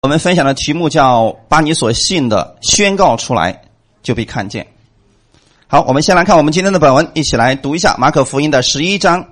我们分享的题目叫“把你所信的宣告出来，就被看见”。好，我们先来看我们今天的本文，一起来读一下马可福音的十一章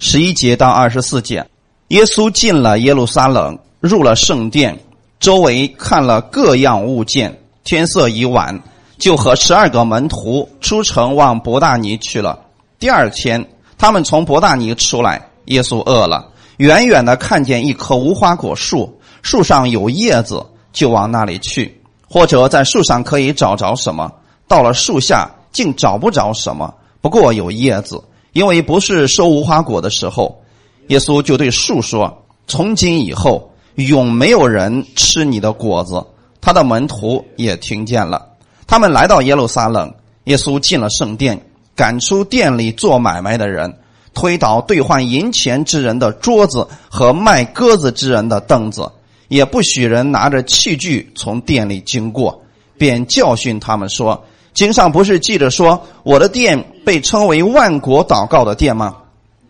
十一节到二十四节。耶稣进了耶路撒冷，入了圣殿，周围看了各样物件。天色已晚，就和十二个门徒出城往伯大尼去了。第二天，他们从伯大尼出来，耶稣饿了，远远的看见一棵无花果树。树上有叶子，就往那里去；或者在树上可以找着什么，到了树下竟找不着什么。不过有叶子，因为不是收无花果的时候。耶稣就对树说：“从今以后，永没有人吃你的果子。”他的门徒也听见了。他们来到耶路撒冷，耶稣进了圣殿，赶出店里做买卖的人，推倒兑换银钱之人的桌子和卖鸽子之人的凳子。也不许人拿着器具从店里经过，便教训他们说：“经上不是记着说，我的店被称为万国祷告的店吗？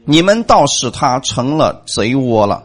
你们倒使他成了贼窝了。”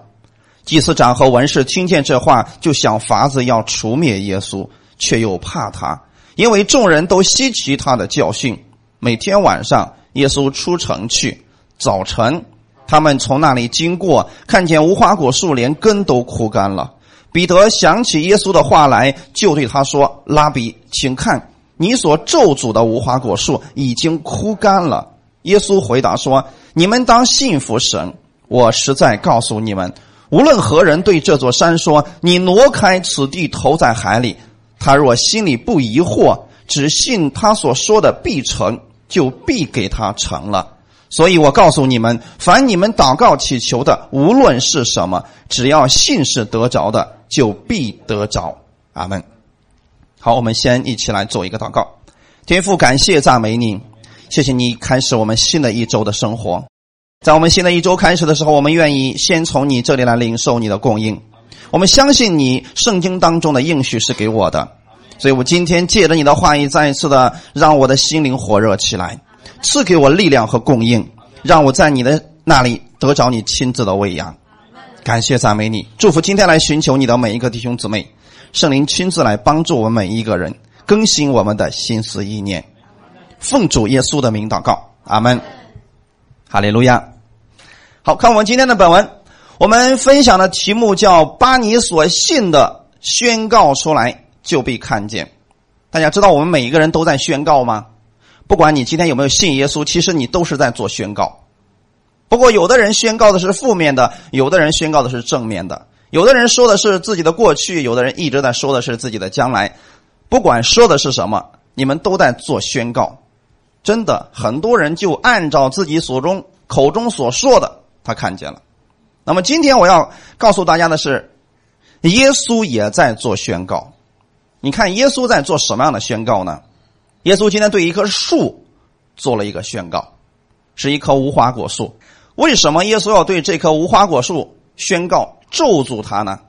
祭司长和文士听见这话，就想法子要除灭耶稣，却又怕他，因为众人都稀奇他的教训。每天晚上，耶稣出城去，早晨，他们从那里经过，看见无花果树连根都枯干了。彼得想起耶稣的话来，就对他说：“拉比，请看，你所咒诅的无花果树已经枯干了。”耶稣回答说：“你们当信服神。我实在告诉你们，无论何人对这座山说：‘你挪开此地，投在海里’，他若心里不疑惑，只信他所说的必成，就必给他成了。”所以我告诉你们，凡你们祷告祈求的，无论是什么，只要信是得着的，就必得着。阿门。好，我们先一起来做一个祷告。天父，感谢赞美你，谢谢你开始我们新的一周的生活。在我们新的一周开始的时候，我们愿意先从你这里来领受你的供应。我们相信你圣经当中的应许是给我的，所以我今天借着你的话语，再一次的让我的心灵火热起来。赐给我力量和供应，让我在你的那里得着你亲自的喂养。感谢赞美你，祝福今天来寻求你的每一个弟兄姊妹，圣灵亲自来帮助我们每一个人，更新我们的心思意念。奉主耶稣的名祷告，阿门。哈利路亚。好看我们今天的本文，我们分享的题目叫“把你所信的宣告出来，就被看见”。大家知道我们每一个人都在宣告吗？不管你今天有没有信耶稣，其实你都是在做宣告。不过，有的人宣告的是负面的，有的人宣告的是正面的，有的人说的是自己的过去，有的人一直在说的是自己的将来。不管说的是什么，你们都在做宣告。真的，很多人就按照自己所中口中所说的，他看见了。那么，今天我要告诉大家的是，耶稣也在做宣告。你看，耶稣在做什么样的宣告呢？耶稣今天对一棵树做了一个宣告，是一棵无花果树。为什么耶稣要对这棵无花果树宣告咒诅它呢？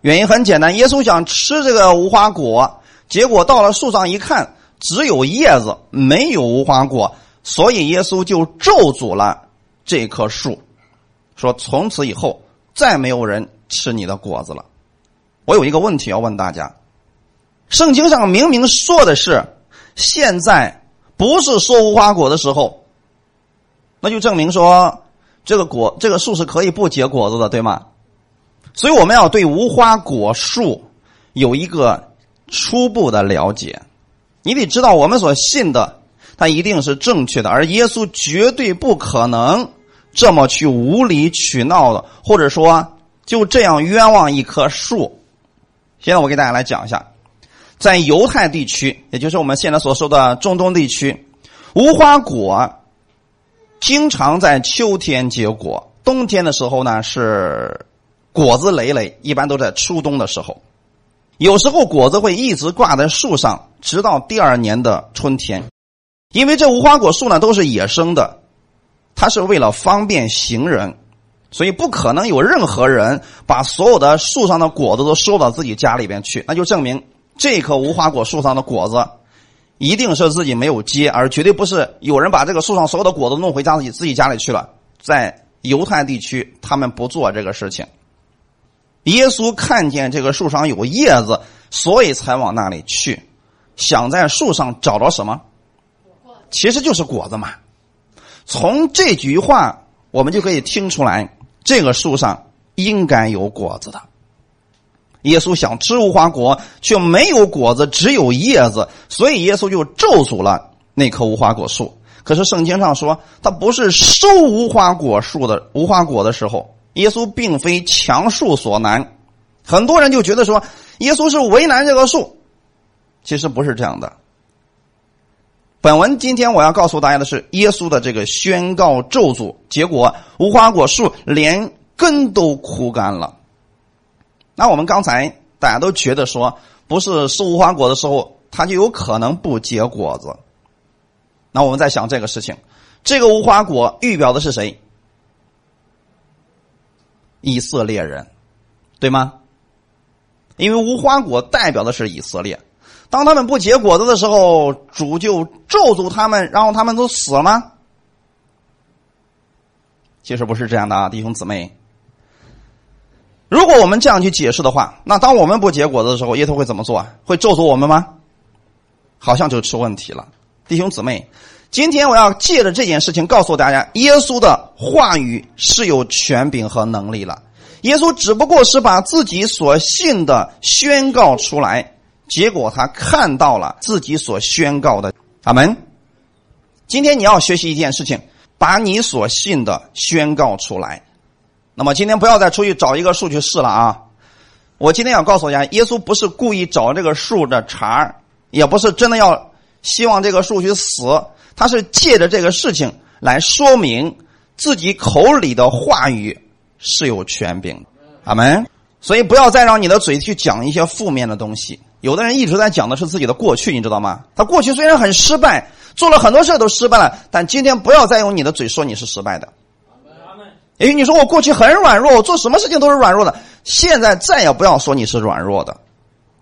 原因很简单，耶稣想吃这个无花果，结果到了树上一看，只有叶子，没有无花果，所以耶稣就咒诅了这棵树，说从此以后再没有人吃你的果子了。我有一个问题要问大家：圣经上明明说的是。现在不是说无花果的时候，那就证明说这个果这个树是可以不结果子的，对吗？所以我们要对无花果树有一个初步的了解。你得知道，我们所信的，它一定是正确的，而耶稣绝对不可能这么去无理取闹的，或者说就这样冤枉一棵树。现在我给大家来讲一下。在犹太地区，也就是我们现在所说的中东地区，无花果经常在秋天结果，冬天的时候呢是果子累累，一般都在初冬的时候。有时候果子会一直挂在树上，直到第二年的春天。因为这无花果树呢都是野生的，它是为了方便行人，所以不可能有任何人把所有的树上的果子都收到自己家里边去，那就证明。这棵无花果树上的果子，一定是自己没有结，而绝对不是有人把这个树上所有的果子弄回家自己自己家里去了。在犹太地区，他们不做这个事情。耶稣看见这个树上有叶子，所以才往那里去，想在树上找着什么？其实就是果子嘛。从这句话，我们就可以听出来，这个树上应该有果子的。耶稣想吃无花果，却没有果子，只有叶子，所以耶稣就咒诅了那棵无花果树。可是圣经上说，他不是收无花果树的无花果的时候，耶稣并非强树所难。很多人就觉得说，耶稣是为难这个树，其实不是这样的。本文今天我要告诉大家的是，耶稣的这个宣告咒诅，结果无花果树连根都枯干了。那我们刚才大家都觉得说，不是收无花果的时候，它就有可能不结果子。那我们在想这个事情，这个无花果预表的是谁？以色列人，对吗？因为无花果代表的是以色列。当他们不结果子的时候，主就咒诅他们，然后他们都死了吗？其实不是这样的啊，弟兄姊妹。如果我们这样去解释的话，那当我们不结果子的时候，耶稣会怎么做？会咒诅我们吗？好像就出问题了，弟兄姊妹。今天我要借着这件事情告诉大家，耶稣的话语是有权柄和能力了。耶稣只不过是把自己所信的宣告出来。结果他看到了自己所宣告的，阿门。今天你要学习一件事情，把你所信的宣告出来。那么今天不要再出去找一个树去试了啊！我今天要告诉大家，耶稣不是故意找这个树的茬儿也不是真的要希望这个树去死，他是借着这个事情来说明自己口里的话语是有权柄的，阿门。所以不要再让你的嘴去讲一些负面的东西。有的人一直在讲的是自己的过去，你知道吗？他过去虽然很失败，做了很多事都失败了，但今天不要再用你的嘴说你是失败的。也许你说我过去很软弱，我做什么事情都是软弱的，现在再也不要说你是软弱的。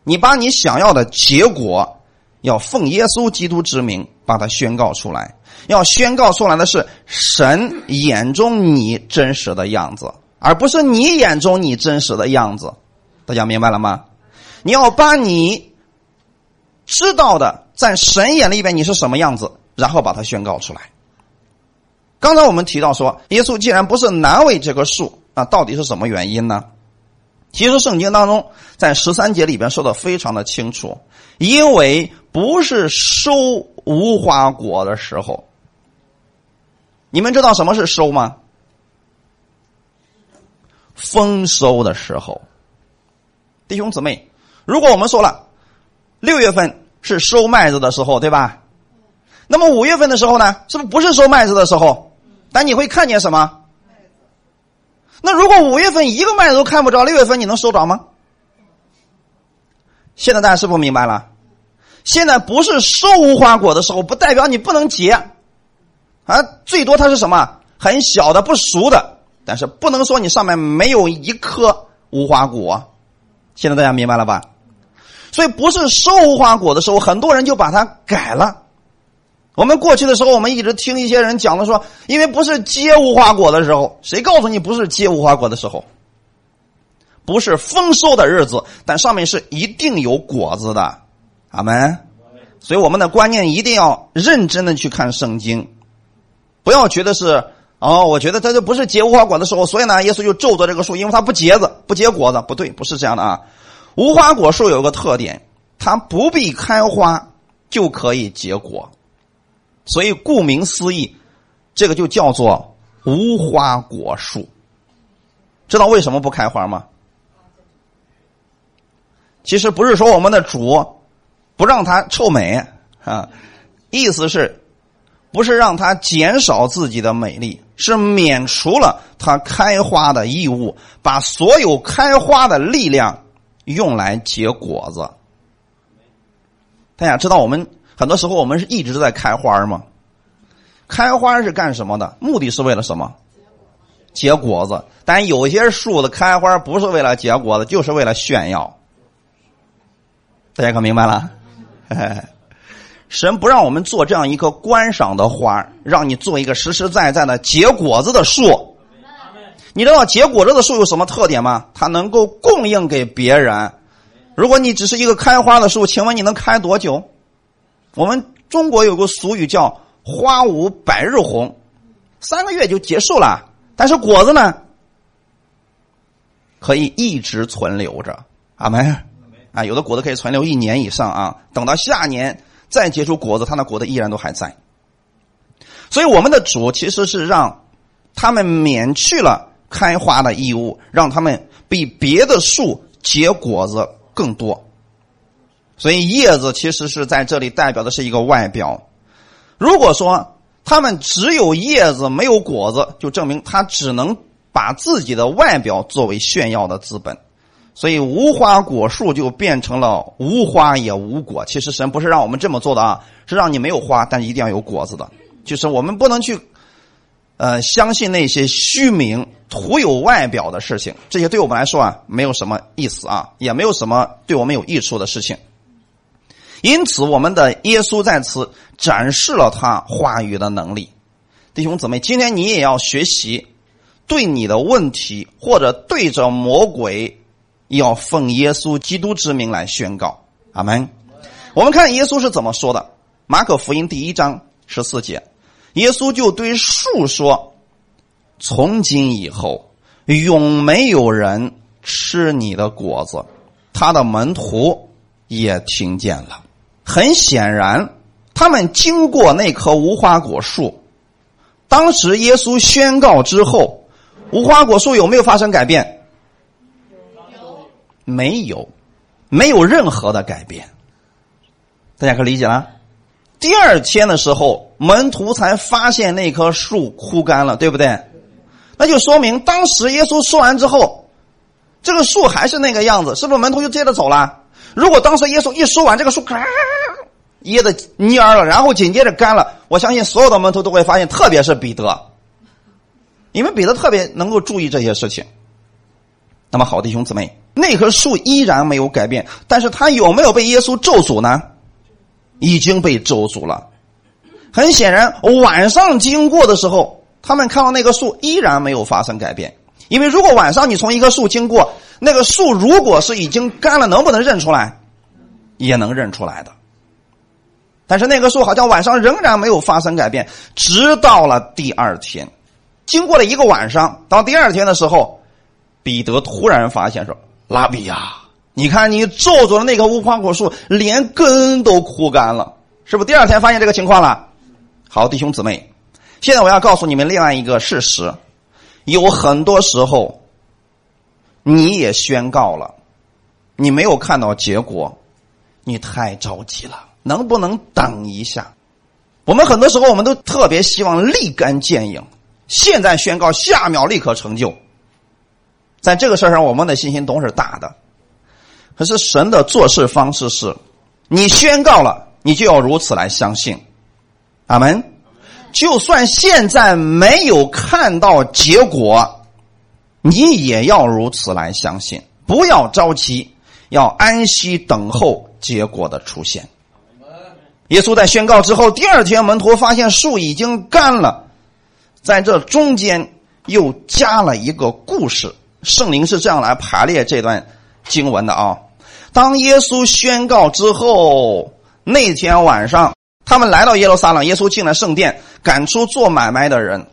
你把你想要的结果，要奉耶稣基督之名把它宣告出来，要宣告出来的是神眼中你真实的样子，而不是你眼中你真实的样子。大家明白了吗？你要把你知道的，在神眼里边你是什么样子，然后把它宣告出来。刚才我们提到说，耶稣既然不是难为这棵树，那到底是什么原因呢？其实圣经当中在十三节里边说的非常的清楚，因为不是收无花果的时候。你们知道什么是收吗？丰收的时候，弟兄姊妹。如果我们说了，六月份是收麦子的时候，对吧？那么五月份的时候呢？是不是不是收麦子的时候？但你会看见什么？那如果五月份一个麦子都看不着，六月份你能收着吗？现在大家是不明白了？现在不是收无花果的时候，不代表你不能结啊。最多它是什么？很小的、不熟的，但是不能说你上面没有一颗无花果。现在大家明白了吧？所以不是收无花果的时候，很多人就把它改了。我们过去的时候，我们一直听一些人讲的说，因为不是结无花果的时候，谁告诉你不是结无花果的时候？不是丰收的日子，但上面是一定有果子的，阿门。所以我们的观念一定要认真的去看圣经，不要觉得是哦，我觉得这就不是结无花果的时候，所以呢，耶稣就咒着这个树，因为它不结子，不结果子，不对，不是这样的啊。无花果树有个特点，它不必开花就可以结果，所以顾名思义，这个就叫做无花果树。知道为什么不开花吗？其实不是说我们的主不让它臭美啊，意思是，不是让它减少自己的美丽，是免除了它开花的义务，把所有开花的力量。用来结果子，大家知道我们很多时候我们是一直在开花吗？开花是干什么的？目的是为了什么？结果子。但有些树的开花不是为了结果子，就是为了炫耀。大家可明白了？神不让我们做这样一棵观赏的花，让你做一个实实在在的结果子的树。你知道结果子的树有什么特点吗？它能够供应给别人。如果你只是一个开花的树，请问你能开多久？我们中国有个俗语叫“花无百日红”，三个月就结束了。但是果子呢，可以一直存留着。阿门。啊，有的果子可以存留一年以上啊，等到下年再结出果子，它那果子依然都还在。所以我们的主其实是让他们免去了开花的义务，让他们比别的树结果子更多。所以叶子其实是在这里代表的是一个外表。如果说他们只有叶子没有果子，就证明他只能把自己的外表作为炫耀的资本。所以无花果树就变成了无花也无果。其实神不是让我们这么做的啊，是让你没有花，但一定要有果子的。就是我们不能去，呃，相信那些虚名、徒有外表的事情。这些对我们来说啊，没有什么意思啊，也没有什么对我们有益处的事情。因此，我们的耶稣在此展示了他话语的能力。弟兄姊妹，今天你也要学习，对你的问题或者对着魔鬼。要奉耶稣基督之名来宣告，阿门。我们看耶稣是怎么说的，《马可福音》第一章十四节，耶稣就对树说：“从今以后，永没有人吃你的果子。”他的门徒也听见了。很显然，他们经过那棵无花果树，当时耶稣宣告之后，无花果树有没有发生改变？没有，没有任何的改变，大家可理解了。第二天的时候，门徒才发现那棵树枯干了，对不对？那就说明当时耶稣说完之后，这个树还是那个样子，是不是？门徒就接着走了。如果当时耶稣一说完，这个树咔噎的蔫了，然后紧接着干了，我相信所有的门徒都会发现，特别是彼得，因为彼得特别能够注意这些事情。那么，好弟兄姊妹。那棵树依然没有改变，但是它有没有被耶稣咒诅呢？已经被咒诅了。很显然，晚上经过的时候，他们看到那棵树依然没有发生改变。因为如果晚上你从一棵树经过，那个树如果是已经干了，能不能认出来？也能认出来的。但是那棵树好像晚上仍然没有发生改变，直到了第二天，经过了一个晚上，到第二天的时候，彼得突然发现说。拉比呀，你看你咒诅的那棵无花果树，连根都枯干了，是不是？第二天发现这个情况了。好，弟兄姊妹，现在我要告诉你们另外一个事实：有很多时候，你也宣告了，你没有看到结果，你太着急了，能不能等一下？我们很多时候，我们都特别希望立竿见影，现在宣告，下秒立刻成就。在这个事儿上，我们的信心都是大的。可是神的做事方式是：你宣告了，你就要如此来相信。阿门。就算现在没有看到结果，你也要如此来相信。不要着急，要安息等候结果的出现。耶稣在宣告之后，第二天门徒发现树已经干了，在这中间又加了一个故事。圣灵是这样来排列这段经文的啊。当耶稣宣告之后，那天晚上，他们来到耶路撒冷，耶稣进了圣殿，赶出做买卖的人，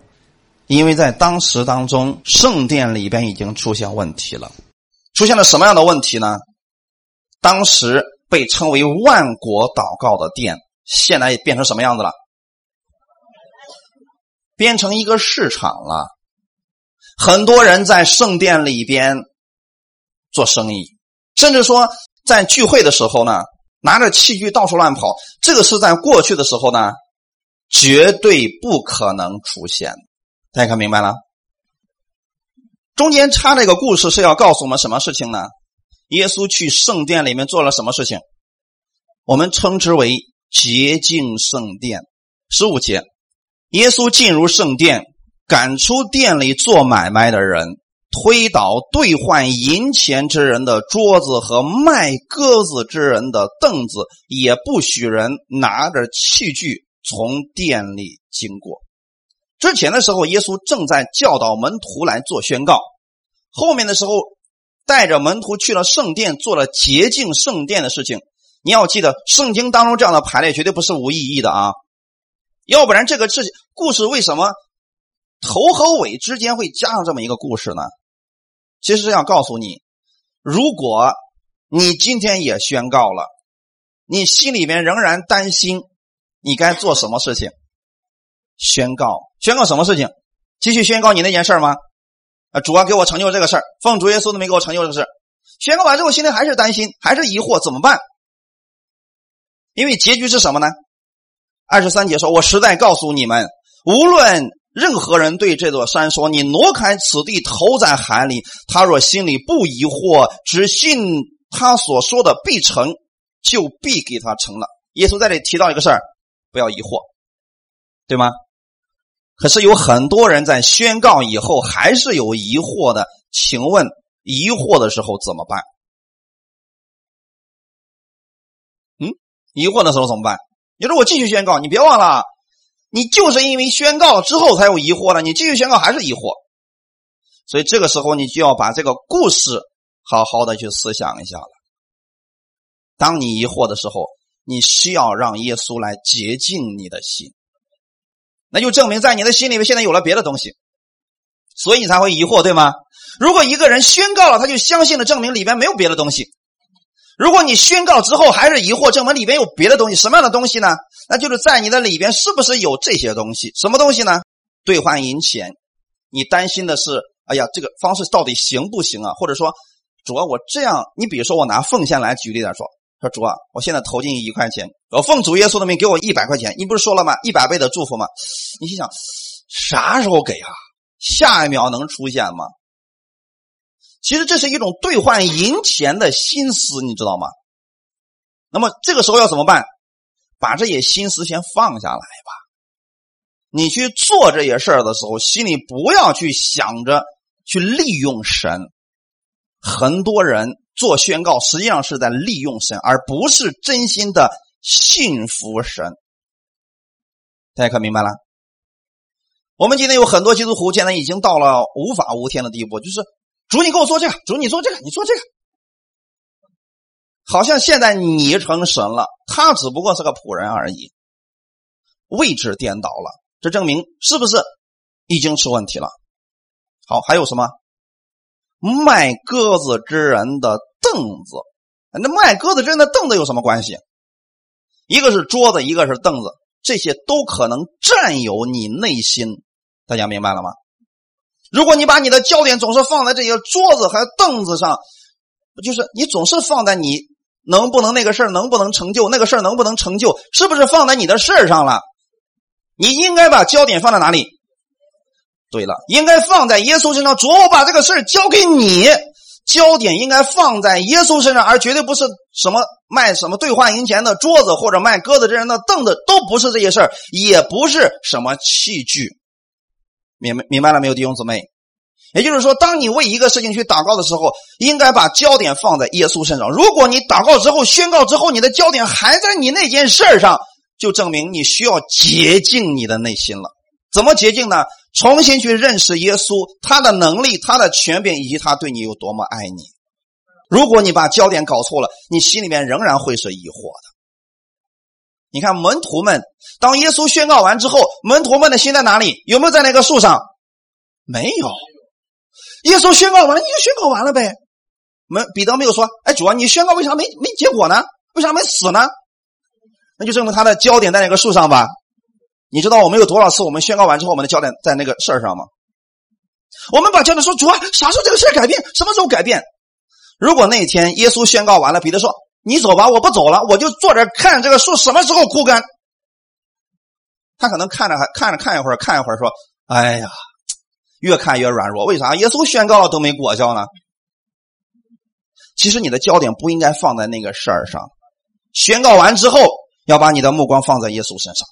因为在当时当中，圣殿里边已经出现问题了。出现了什么样的问题呢？当时被称为万国祷告的殿，现在变成什么样子了？变成一个市场了。很多人在圣殿里边做生意，甚至说在聚会的时候呢，拿着器具到处乱跑。这个是在过去的时候呢，绝对不可能出现。大家看明白了？中间插这个故事是要告诉我们什么事情呢？耶稣去圣殿里面做了什么事情？我们称之为洁净圣殿。十五节，耶稣进入圣殿。赶出店里做买卖的人，推倒兑换银钱之人的桌子和卖鸽子之人的凳子，也不许人拿着器具从店里经过。之前的时候，耶稣正在教导门徒来做宣告；后面的时候，带着门徒去了圣殿，做了洁净圣殿的事情。你要记得，圣经当中这样的排列绝对不是无意义的啊！要不然，这个事情故事为什么头和尾之间会加上这么一个故事呢？其实是要告诉你，如果你今天也宣告了，你心里面仍然担心，你该做什么事情？宣告，宣告什么事情？继续宣告你那件事吗？啊，主啊，给我成就这个事，奉主耶稣的名给我成就这个事宣告完之后，心里还是担心，还是疑惑，怎么办？因为结局是什么呢？二十三节说：“我实在告诉你们，无论任何人对这座山说‘你挪开此地，投在海里’，他若心里不疑惑，只信他所说的必成，就必给他成了。”耶稣在这里提到一个事儿，不要疑惑，对吗？可是有很多人在宣告以后还是有疑惑的，请问疑惑的时候怎么办？嗯疑惑的时候怎么办？你说我继续宣告，你别忘了，你就是因为宣告之后才有疑惑了，你继续宣告还是疑惑，所以这个时候你就要把这个故事好好的去思想一下了。当你疑惑的时候，你需要让耶稣来洁净你的心，那就证明在你的心里面现在有了别的东西，所以你才会疑惑，对吗？如果一个人宣告了，他就相信了，证明里边没有别的东西。如果你宣告之后还是疑惑，证明里边有别的东西，什么样的东西呢？那就是在你的里边是不是有这些东西？什么东西呢？兑换银钱，你担心的是，哎呀，这个方式到底行不行啊？或者说，主啊，我这样，你比如说我拿奉献来举例来说，说主啊，我现在投进一块钱，我奉主耶稣的命给我一百块钱，你不是说了吗？一百倍的祝福吗？你心想，啥时候给啊？下一秒能出现吗？其实这是一种兑换银钱的心思，你知道吗？那么这个时候要怎么办？把这些心思先放下来吧。你去做这些事儿的时候，心里不要去想着去利用神。很多人做宣告，实际上是在利用神，而不是真心的信服神。大家可明白了？我们今天有很多基督徒，现在已经到了无法无天的地步，就是。主，你给我做这个。主，你做这个，你做这个。好像现在你成神了，他只不过是个仆人而已，位置颠倒了。这证明是不是已经出问题了？好，还有什么？卖鸽子之人的凳子，那卖鸽子之人的凳子有什么关系？一个是桌子，一个是凳子，这些都可能占有你内心。大家明白了吗？如果你把你的焦点总是放在这些桌子和凳子上，就是你总是放在你能不能那个事能不能成就，那个事能不能成就，是不是放在你的事上了？你应该把焦点放在哪里？对了，应该放在耶稣身上。主，我把这个事交给你，焦点应该放在耶稣身上，而绝对不是什么卖什么兑换银钱的桌子或者卖鸽子这人的凳子，都不是这些事，也不是什么器具。明明白了没有，弟兄姊妹？也就是说，当你为一个事情去祷告的时候，应该把焦点放在耶稣身上。如果你祷告之后、宣告之后，你的焦点还在你那件事上，就证明你需要洁净你的内心了。怎么洁净呢？重新去认识耶稣，他的能力、他的权柄，以及他对你有多么爱你。如果你把焦点搞错了，你心里面仍然会是疑惑的。你看门徒们，当耶稣宣告完之后，门徒们的心在哪里？有没有在那个树上？没有。耶稣宣告完了，你就宣告完了呗。门彼得没有说：“哎，主啊，你宣告为啥没没结果呢？为啥没死呢？”那就证明他的焦点在那个树上吧。你知道我们有多少次我们宣告完之后，我们的焦点在那个事儿上吗？我们把焦点说：“主啊，啥时候这个事改变？什么时候改变？”如果那一天耶稣宣告完了，彼得说。你走吧，我不走了，我就坐这看这个树什么时候枯干。他可能看着还看着看一会儿，看一会儿说：“哎呀，越看越软弱。为啥？耶稣宣告了都没果效呢？”其实你的焦点不应该放在那个事儿上，宣告完之后要把你的目光放在耶稣身上。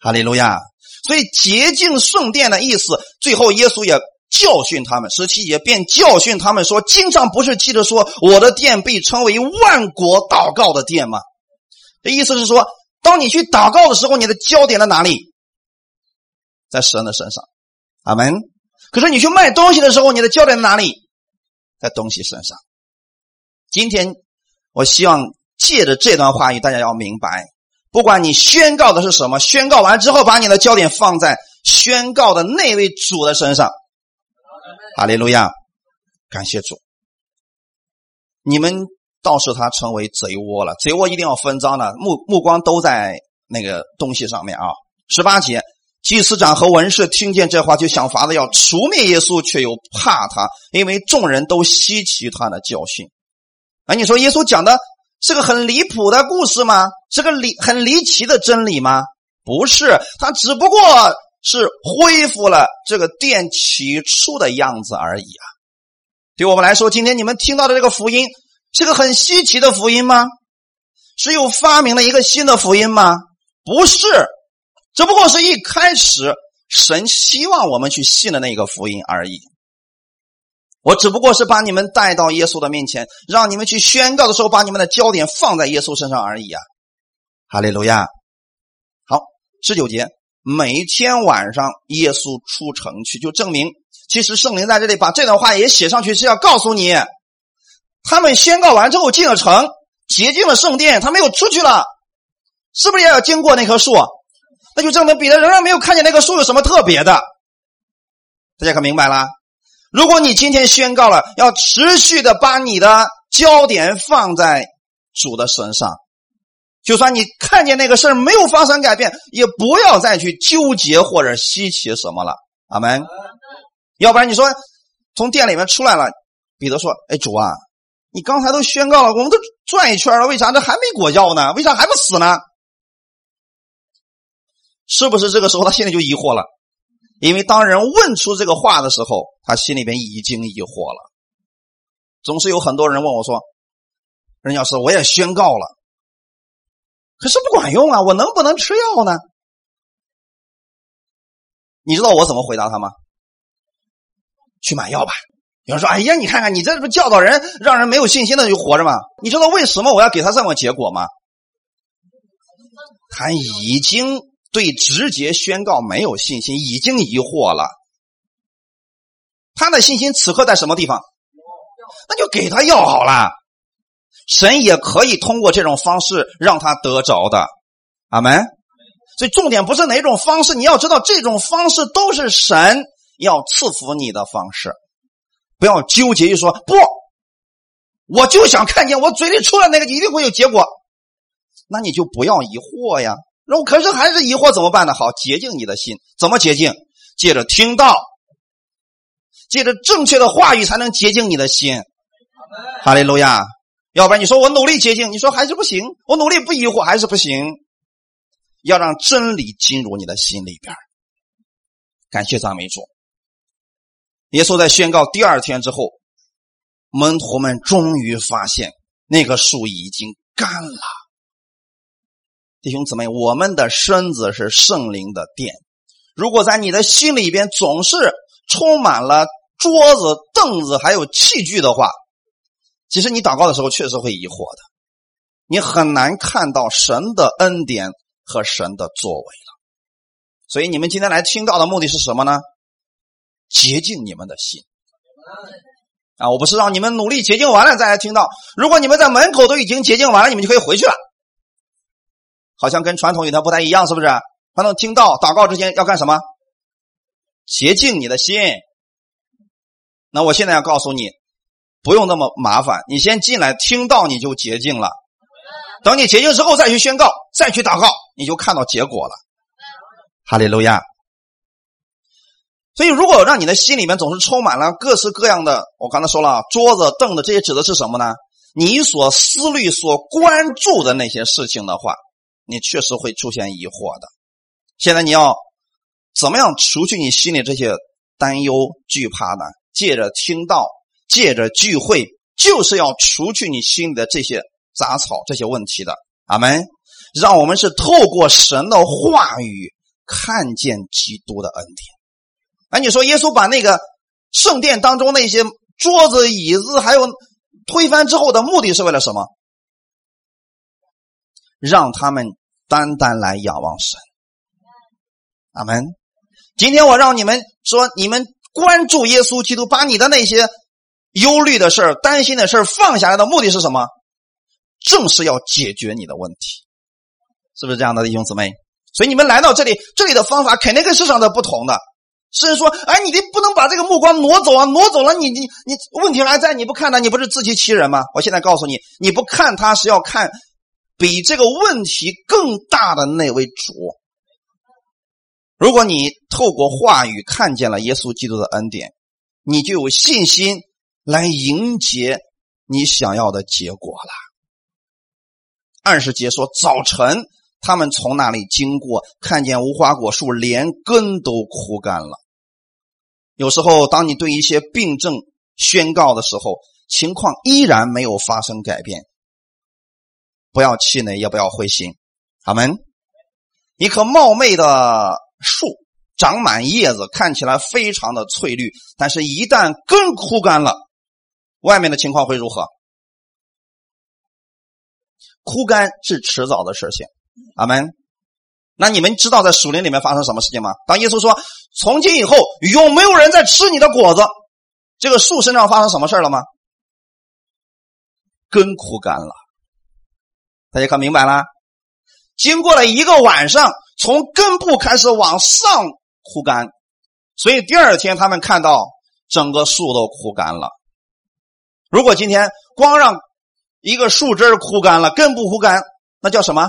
哈利路亚！所以洁净圣殿的意思，最后耶稣也。教训他们，十七节便教训他们说：“经常不是记着说，我的殿被称为万国祷告的殿吗？”这意思是说，当你去祷告的时候，你的焦点在哪里？在神的身上。阿门。可是你去卖东西的时候，你的焦点在哪里？在东西身上。今天，我希望借着这段话语，大家要明白，不管你宣告的是什么，宣告完之后，把你的焦点放在宣告的那位主的身上。哈利路亚，感谢主。你们倒是他成为贼窝了，贼窝一定要分赃的，目目光都在那个东西上面啊。十八节。祭司长和文士听见这话，就想法子要除灭耶稣，却又怕他，因为众人都稀奇他的教训。啊，你说耶稣讲的是个很离谱的故事吗？是个离很离奇的真理吗？不是，他只不过是恢复了这个殿起初的样子而已啊。对我们来说，今天你们听到的这个福音是个很稀奇的福音吗？是又发明了一个新的福音吗？不是。只不过是一开始神希望我们去信的那个福音而已。我只不过是把你们带到耶稣的面前，让你们去宣告的时候，把你们的焦点放在耶稣身上而已啊！哈利路亚。好，十九节，每天晚上耶稣出城去，就证明其实圣灵在这里把这段话也写上去，是要告诉你，他们宣告完之后进了城，洁净了圣殿，他们又出去了，是不是也要经过那棵树？那就证明彼得仍然没有看见那个树有什么特别的，大家可明白了？如果你今天宣告了要持续的把你的焦点放在主的身上，就算你看见那个事儿没有发生改变，也不要再去纠结或者稀奇什么了。阿门。要不然你说从店里面出来了，彼得说：“哎，主啊，你刚才都宣告了，我们都转一圈了，为啥这还没果药呢？为啥还不死呢？”是不是这个时候他心里就疑惑了？因为当人问出这个话的时候，他心里边已经疑惑了。总是有很多人问我说：“任教师，我也宣告了，可是不管用啊，我能不能吃药呢？”你知道我怎么回答他吗？去买药吧。有人说：“哎呀，你看看，你这不教导人，让人没有信心的就活着吗？”你知道为什么我要给他这么结果吗？他已经。对直接宣告没有信心，已经疑惑了。他的信心此刻在什么地方？那就给他药好了。神也可以通过这种方式让他得着的。阿门。所以重点不是哪种方式，你要知道这种方式都是神要赐福你的方式。不要纠结于说不，我就想看见我嘴里出来那个一定会有结果，那你就不要疑惑呀。那我可是还是疑惑怎么办呢？好，洁净你的心，怎么洁净？借着听到，借着正确的话语才能洁净你的心。哈利路亚！要不然你说我努力洁净，你说还是不行。我努力不疑惑还是不行。要让真理进入你的心里边。感谢赞美主。耶稣在宣告第二天之后，门徒们终于发现那个树已经干了。弟兄姊妹，我们的身子是圣灵的殿。如果在你的心里边总是充满了桌子、凳子还有器具的话，其实你祷告的时候确实会疑惑的，你很难看到神的恩典和神的作为了。所以你们今天来听到的目的是什么呢？洁净你们的心啊！我不是让你们努力洁净完了再来听到。如果你们在门口都已经洁净完了，你们就可以回去了。好像跟传统有点不太一样，是不是？传统听到祷告之前要干什么？洁净你的心。那我现在要告诉你，不用那么麻烦，你先进来听到你就洁净了。等你洁净之后再去宣告，再去祷告，你就看到结果了。哈利路亚。所以，如果让你的心里面总是充满了各式各样的，我刚才说了，桌子、凳子这些指的是什么呢？你所思虑、所关注的那些事情的话。你确实会出现疑惑的。现在你要怎么样除去你心里这些担忧、惧怕呢？借着听到，借着聚会，就是要除去你心里的这些杂草、这些问题的。阿门。让我们是透过神的话语看见基督的恩典。哎，你说耶稣把那个圣殿当中那些桌子、椅子还有推翻之后的目的是为了什么？让他们单单来仰望神，阿门。今天我让你们说，你们关注耶稣基督，把你的那些忧虑的事、担心的事放下来的目的是什么？正是要解决你的问题，是不是这样的弟兄姊妹？所以你们来到这里，这里的方法肯定跟世上的不同的。甚至说，哎，你得不能把这个目光挪走啊，挪走了，你你你，问题还在，你不看他，你不是自欺欺人吗？我现在告诉你，你不看他是要看比这个问题更大的那位主。如果你透过话语看见了耶稣基督的恩典，你就有信心来迎接你想要的结果了。二十节说，早晨他们从那里经过，看见无花果树连根都枯干了。有时候，当你对一些病症宣告的时候，情况依然没有发生改变，不要气馁，也不要灰心。阿门。一棵茂密的树，长满叶子，看起来非常的翠绿，但是一旦根枯干了，外面的情况会如何？枯干是迟早的事情。阿门。那你们知道在树林里面发生什么事情吗？当耶稣说。从今以后，永没有人再吃你的果子。这个树身上发生什么事了吗？根枯干了。大家看明白了？经过了一个晚上，从根部开始往上枯干，所以第二天他们看到整个树都枯干了。如果今天光让一个树枝枯干了，根部枯干，那叫什么？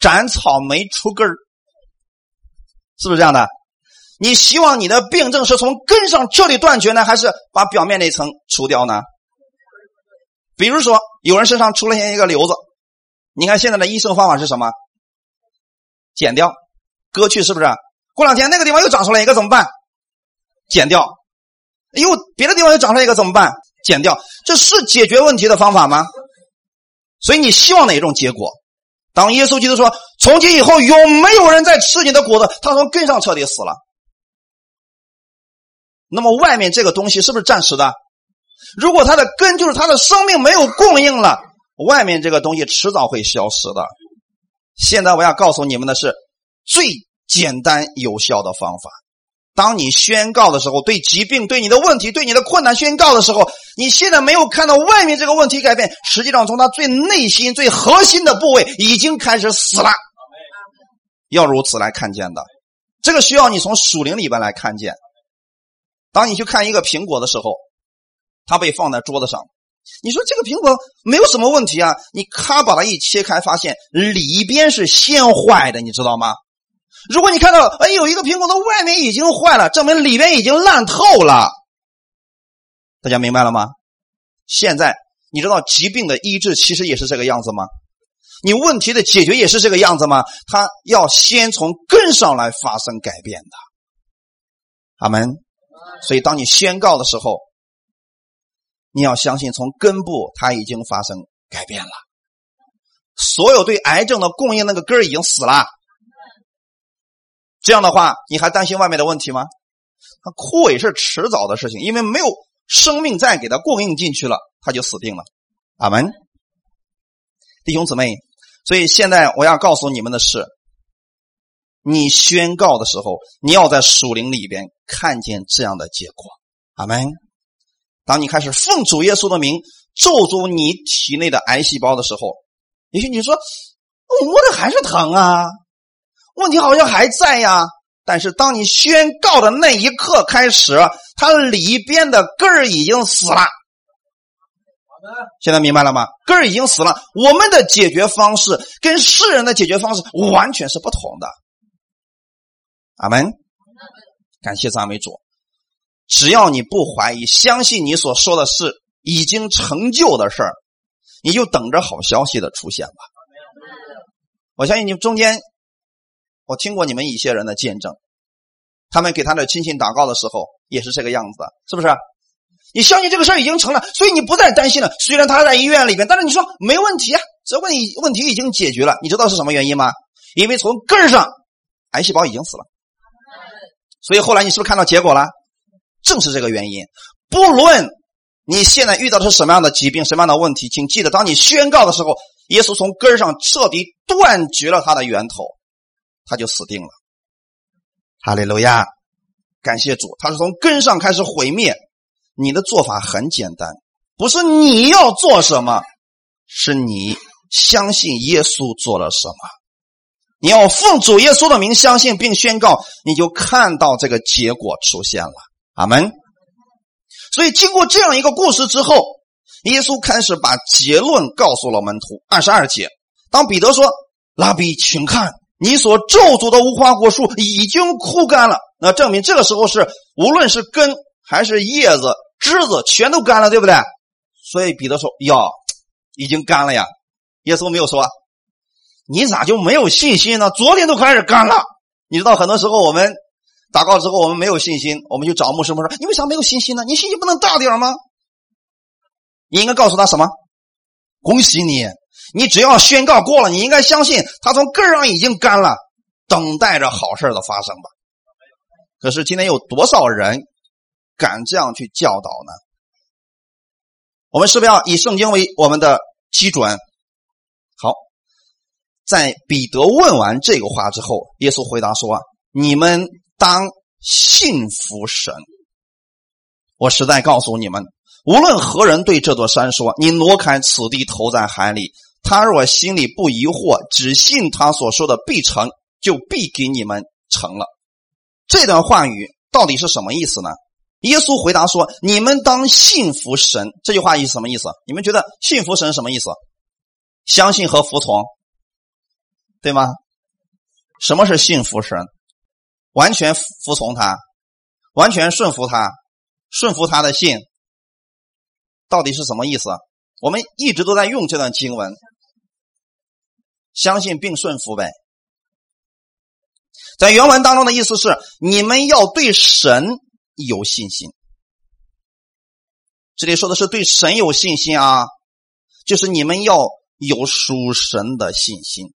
斩草没除根。是不是这样的？你希望你的病症是从根上彻底断绝呢，还是把表面那层除掉呢？比如说，有人身上出现一个瘤子，你看现在的医生方法是什么？剪掉，割去，是不是？过两天那个地方又长出来一个怎么办？剪掉，又别的地方又长出来一个怎么办？剪掉，这是解决问题的方法吗？所以你希望哪一种结果？当耶稣基督说。从今以后，有没有人再吃你的果子。他从根上彻底死了。那么外面这个东西是不是暂时的？如果它的根就是它的生命没有供应了，外面这个东西迟早会消失的。现在我要告诉你们的是最简单有效的方法。当你宣告的时候，对疾病、对你的问题、对你的困难宣告的时候，你现在没有看到外面这个问题改变，实际上从他最内心、最核心的部位已经开始死了。要如此来看见的，这个需要你从属灵里边来看见。当你去看一个苹果的时候，它被放在桌子上，你说这个苹果没有什么问题啊？你咔把它一切开，发现里边是先坏的，你知道吗？如果你看到哎有一个苹果的外面已经坏了，证明里边已经烂透了。大家明白了吗？现在你知道疾病的医治其实也是这个样子吗？你问题的解决也是这个样子吗？他要先从根上来发生改变的，阿门。所以当你宣告的时候，你要相信从根部它已经发生改变了。所有对癌症的供应那个根已经死了。这样的话，你还担心外面的问题吗？它枯萎是迟早的事情，因为没有生命再给它供应进去了，它就死定了。阿门，弟兄姊妹。所以现在我要告诉你们的是，你宣告的时候，你要在属灵里边看见这样的结果。阿门。当你开始奉主耶稣的名咒诅你体内的癌细胞的时候，也许你说我摸着还是疼啊，问题好像还在呀。但是当你宣告的那一刻开始，它里边的根儿已经死了。现在明白了吗？根儿已经死了。我们的解决方式跟世人的解决方式完全是不同的。阿门。感谢赞美主。只要你不怀疑，相信你所说的是已经成就的事儿，你就等着好消息的出现吧。我相信你们中间，我听过你们一些人的见证，他们给他的亲戚祷告的时候也是这个样子，是不是？你相信这个事已经成了，所以你不再担心了。虽然他在医院里边，但是你说没问题啊，这问题问题已经解决了。你知道是什么原因吗？因为从根上，癌细胞已经死了。所以后来你是不是看到结果了？正是这个原因。不论你现在遇到的是什么样的疾病、什么样的问题，请记得，当你宣告的时候，耶稣从根上彻底断绝了他的源头，他就死定了。哈利路亚，感谢主，他是从根上开始毁灭。你的做法很简单，不是你要做什么，是你相信耶稣做了什么。你要奉主耶稣的名相信并宣告，你就看到这个结果出现了。阿门。所以，经过这样一个故事之后，耶稣开始把结论告诉了门徒。二十二节，当彼得说：“拉比，请看，你所咒诅的无花果树已经枯干了。”那证明这个时候是无论是根还是叶子、枝子全都干了，对不对？所以彼得说：“哟，已经干了呀。”耶稣没有说：“你咋就没有信心呢？昨天都开始干了。”你知道，很多时候我们。祷告之后，我们没有信心，我们就找牧师，们说：“你为啥没有信心呢？你信心不能大点吗？”你应该告诉他什么？恭喜你，你只要宣告过了，你应该相信他从根上已经干了，等待着好事的发生吧。可是今天有多少人敢这样去教导呢？我们是不是要以圣经为我们的基准？好，在彼得问完这个话之后，耶稣回答说：“你们。”当信服神，我实在告诉你们，无论何人对这座山说：“你挪开此地，投在海里。”他若心里不疑惑，只信他所说的必成，就必给你们成了。这段话语到底是什么意思呢？耶稣回答说：“你们当信服神。”这句话意思什么意思？你们觉得信服神什么意思？相信和服从，对吗？什么是信服神？完全服从他，完全顺服他，顺服他的信，到底是什么意思？我们一直都在用这段经文，相信并顺服呗。在原文当中的意思是，你们要对神有信心。这里说的是对神有信心啊，就是你们要有属神的信心。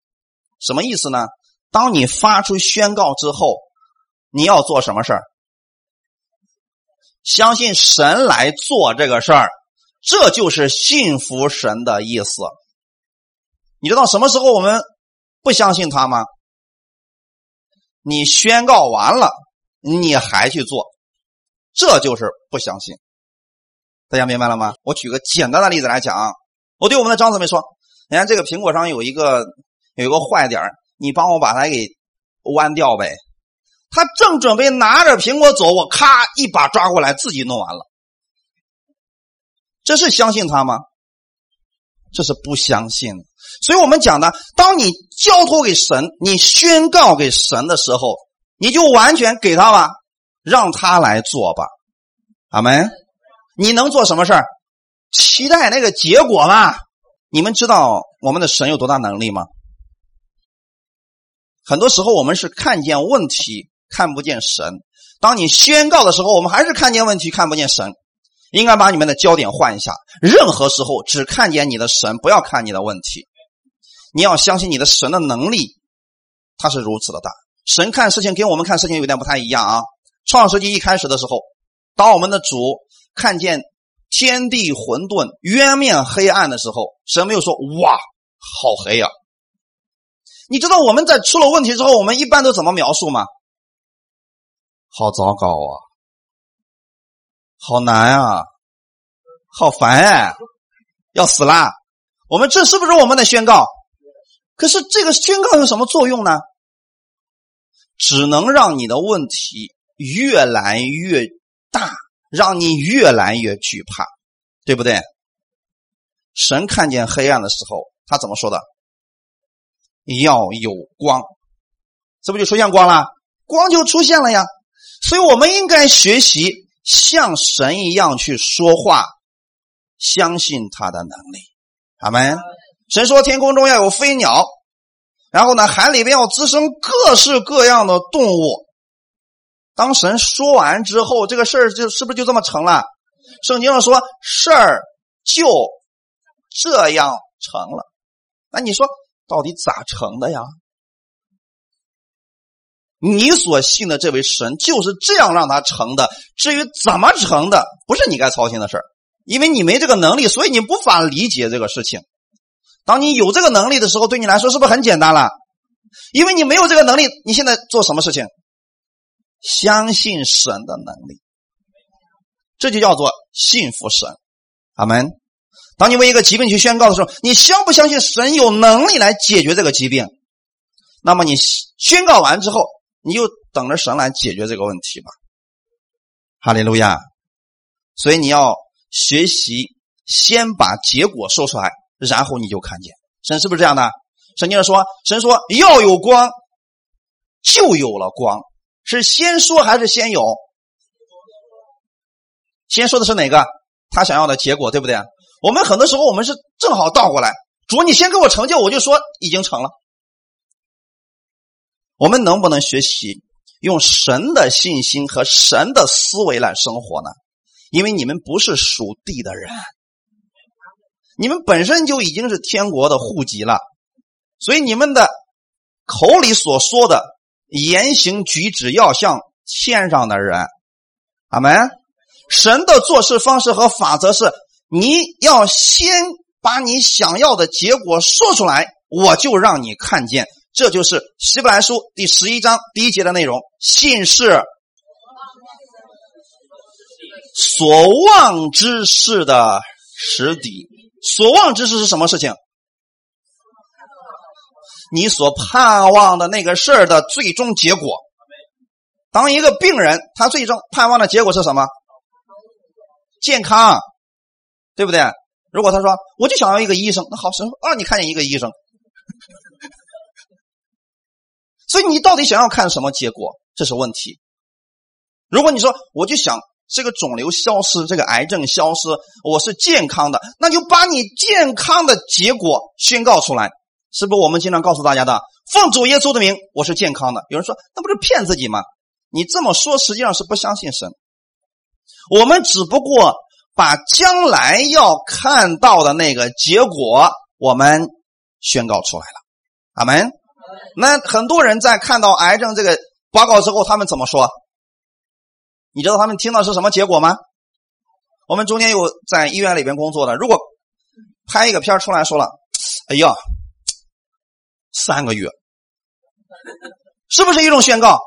什么意思呢？当你发出宣告之后。你要做什么事儿？相信神来做这个事儿，这就是信服神的意思。你知道什么时候我们不相信他吗？你宣告完了，你还去做，这就是不相信。大家明白了吗？我举个简单的例子来讲，我对我们的张姊妹说：“你看这个苹果上有一个有一个坏点你帮我把它给弯掉呗。”他正准备拿着苹果走，我咔一把抓过来，自己弄完了。这是相信他吗？这是不相信。所以我们讲的，当你交托给神，你宣告给神的时候，你就完全给他吧，让他来做吧。阿门。你能做什么事儿？期待那个结果吗？你们知道我们的神有多大能力吗？很多时候我们是看见问题。看不见神。当你宣告的时候，我们还是看见问题，看不见神。应该把你们的焦点换一下。任何时候只看见你的神，不要看你的问题。你要相信你的神的能力，他是如此的大。神看事情跟我们看事情有点不太一样啊。创世纪一开始的时候，当我们的主看见天地混沌、渊面黑暗的时候，神没有说：“哇，好黑呀！”你知道我们在出了问题之后，我们一般都怎么描述吗？好糟糕啊！好难啊！好烦哎！要死啦！我们这是不是我们的宣告？可是这个宣告有什么作用呢？只能让你的问题越来越大，让你越来越惧怕，对不对？神看见黑暗的时候，他怎么说的？要有光，这不就出现光了？光就出现了呀！所以，我们应该学习像神一样去说话，相信他的能力。阿门。神说：“天空中要有飞鸟，然后呢，海里边要滋生各式各样的动物。”当神说完之后，这个事儿就是不是就这么成了？圣经上说：“事儿就这样成了。”那你说，到底咋成的呀？你所信的这位神就是这样让他成的。至于怎么成的，不是你该操心的事因为你没这个能力，所以你无法理解这个事情。当你有这个能力的时候，对你来说是不是很简单了？因为你没有这个能力，你现在做什么事情？相信神的能力，这就叫做信服神。阿门。当你为一个疾病去宣告的时候，你相不相信神有能力来解决这个疾病？那么你宣告完之后，你就等着神来解决这个问题吧。哈利路亚。所以你要学习，先把结果说出来，然后你就看见神是不是这样的？圣经上说，神说要有光，就有了光。是先说还是先有？先说的是哪个？他想要的结果，对不对？我们很多时候我们是正好倒过来，主你先给我成就，我就说已经成了。我们能不能学习用神的信心和神的思维来生活呢？因为你们不是属地的人，你们本身就已经是天国的户籍了，所以你们的口里所说的。言行举止要像天上的人，阿门。神的做事方式和法则是：你要先把你想要的结果说出来，我就让你看见。这就是希伯来书第十一章第一节的内容：信是所望之事的实底。所望之事是什么事情？你所盼望的那个事儿的最终结果，当一个病人，他最终盼望的结果是什么？健康，对不对？如果他说我就想要一个医生，那好，神啊，你看见一个医生。所以你到底想要看什么结果？这是问题。如果你说我就想这个肿瘤消失，这个癌症消失，我是健康的，那就把你健康的结果宣告出来。是不是我们经常告诉大家的？奉主耶稣的名，我是健康的。有人说，那不是骗自己吗？你这么说，实际上是不相信神。我们只不过把将来要看到的那个结果，我们宣告出来了。阿门。那很多人在看到癌症这个报告之后，他们怎么说？你知道他们听到是什么结果吗？我们中间有在医院里边工作的，如果拍一个片出来说了，哎呀。三个月，是不是一种宣告？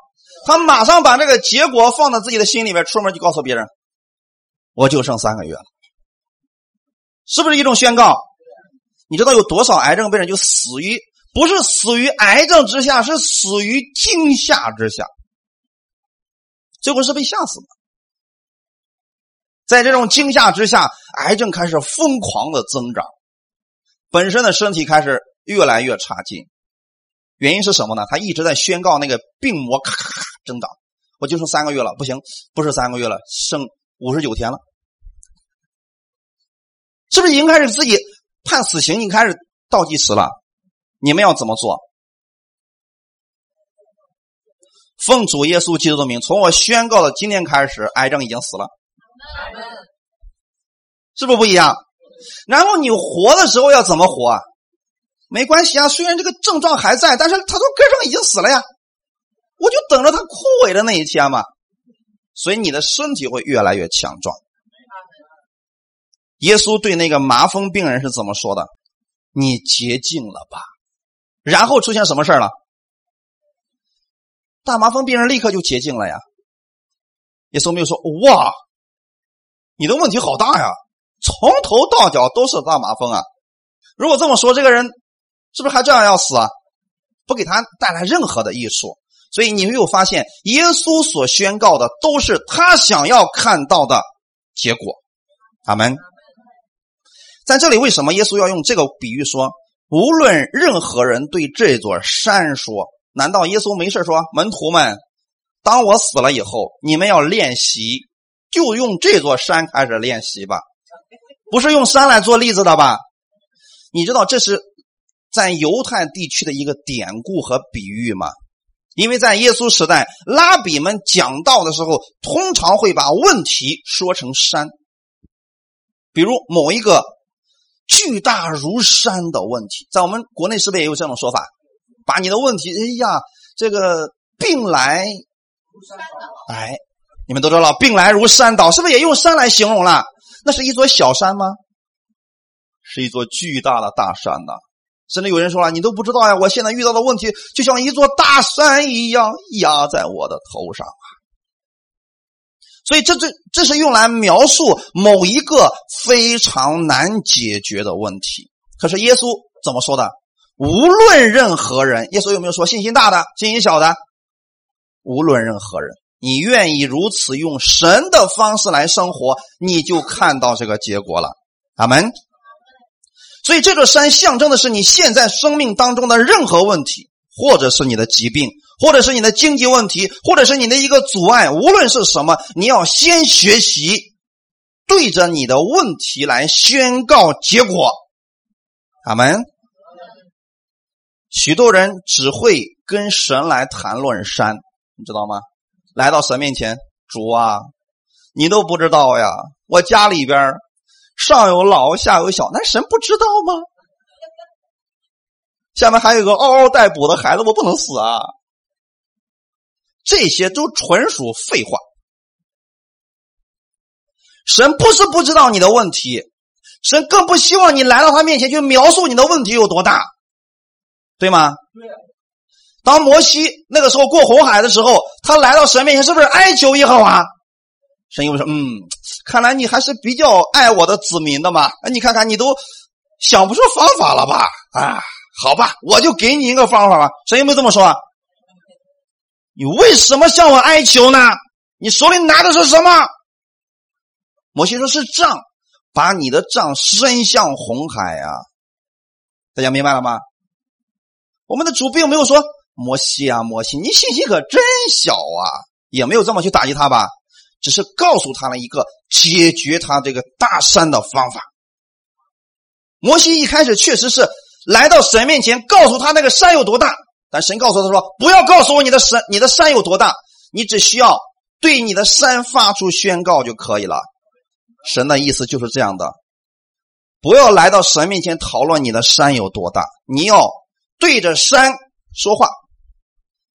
他马上把这个结果放到自己的心里边，出门就告诉别人：“我就剩三个月了。”是不是一种宣告？你知道有多少癌症病人就死于不是死于癌症之下，是死于惊吓之下，最后是被吓死的。在这种惊吓之下，癌症开始疯狂的增长，本身的身体开始越来越差劲。原因是什么呢？他一直在宣告那个病魔咔咔咔增长，我就剩三个月了，不行，不是三个月了，剩五十九天了，是不是已经开始自己判死刑？已经开始倒计时了？你们要怎么做？奉主耶稣基督的名，从我宣告的今天开始，癌症已经死了，是不是不一样？然后你活的时候要怎么活？没关系啊，虽然这个症状还在，但是他说根上已经死了呀，我就等着他枯萎的那一天嘛。所以你的身体会越来越强壮。耶稣对那个麻风病人是怎么说的？你洁净了吧。然后出现什么事了？大麻风病人立刻就洁净了呀。耶稣没有说哇，你的问题好大呀，从头到脚都是大麻风啊。如果这么说，这个人。是不是还这样要死啊？不给他带来任何的益处，所以你没有发现，耶稣所宣告的都是他想要看到的结果。阿门。在这里，为什么耶稣要用这个比喻说，无论任何人对这座山说，难道耶稣没事说，门徒们，当我死了以后，你们要练习，就用这座山开始练习吧，不是用山来做例子的吧？你知道这是。在犹太地区的一个典故和比喻吗，因为在耶稣时代，拉比们讲道的时候，通常会把问题说成山，比如某一个巨大如山的问题，在我们国内是不是也有这种说法？把你的问题，哎呀，这个病来哎，你们都知道，病来如山倒，是不是也用山来形容了？那是一座小山吗？是一座巨大的大山呐。甚至有人说了：“你都不知道呀，我现在遇到的问题就像一座大山一样压在我的头上啊！所以这这这是用来描述某一个非常难解决的问题。可是耶稣怎么说的？无论任何人，耶稣有没有说信心大的、信心小的？无论任何人，你愿意如此用神的方式来生活，你就看到这个结果了。阿门。所以这座山象征的是你现在生命当中的任何问题，或者是你的疾病，或者是你的经济问题，或者是你的一个阻碍，无论是什么，你要先学习对着你的问题来宣告结果。阿门。许多人只会跟神来谈论山，你知道吗？来到神面前，主啊，你都不知道呀，我家里边。上有老，下有小，那神不知道吗？下面还有个嗷嗷待哺的孩子，我不能死啊！这些都纯属废话。神不是不知道你的问题，神更不希望你来到他面前去描述你的问题有多大，对吗？对。当摩西那个时候过红海的时候，他来到神面前，是不是哀求耶和华？神又说：“嗯，看来你还是比较爱我的子民的嘛。你看看，你都想不出方法了吧？啊，好吧，我就给你一个方法吧。神有没有这么说？你为什么向我哀求呢？你手里拿的是什么？摩西说是杖，把你的杖伸向红海啊。大家明白了吗？我们的主并没有说摩西啊，摩西，你信心可真小啊，也没有这么去打击他吧。”只是告诉他了一个解决他这个大山的方法。摩西一开始确实是来到神面前，告诉他那个山有多大，但神告诉他说：“不要告诉我你的山，你的山有多大，你只需要对你的山发出宣告就可以了。”神的意思就是这样的，不要来到神面前讨论你的山有多大，你要对着山说话，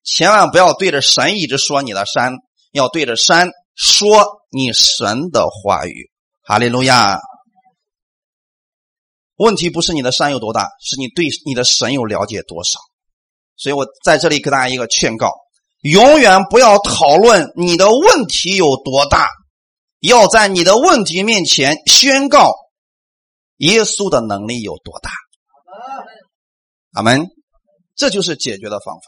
千万不要对着神一直说你的山，要对着山。说你神的话语，哈利路亚。问题不是你的山有多大，是你对你的神有了解多少。所以我在这里给大家一个劝告：永远不要讨论你的问题有多大，要在你的问题面前宣告耶稣的能力有多大。阿门。这就是解决的方法，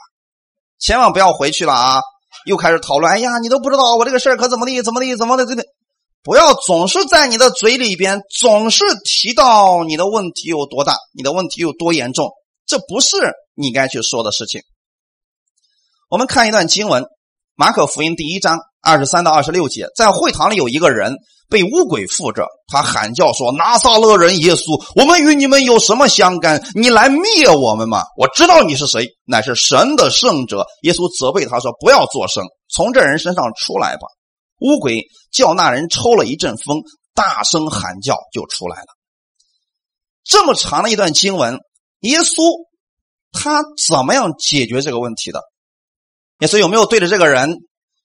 千万不要回去了啊。又开始讨论，哎呀，你都不知道我这个事儿可怎么地，怎么地，怎么的，对不对？不要总是在你的嘴里边总是提到你的问题有多大，你的问题有多严重，这不是你该去说的事情。我们看一段经文，《马可福音》第一章二十三到二十六节，在会堂里有一个人。被巫鬼附着，他喊叫说：“拿撒勒人耶稣，我们与你们有什么相干？你来灭我们吗？我知道你是谁，乃是神的圣者。”耶稣责备他说：“不要作声，从这人身上出来吧。”巫鬼叫那人抽了一阵风，大声喊叫就出来了。这么长的一段经文，耶稣他怎么样解决这个问题的？耶稣有没有对着这个人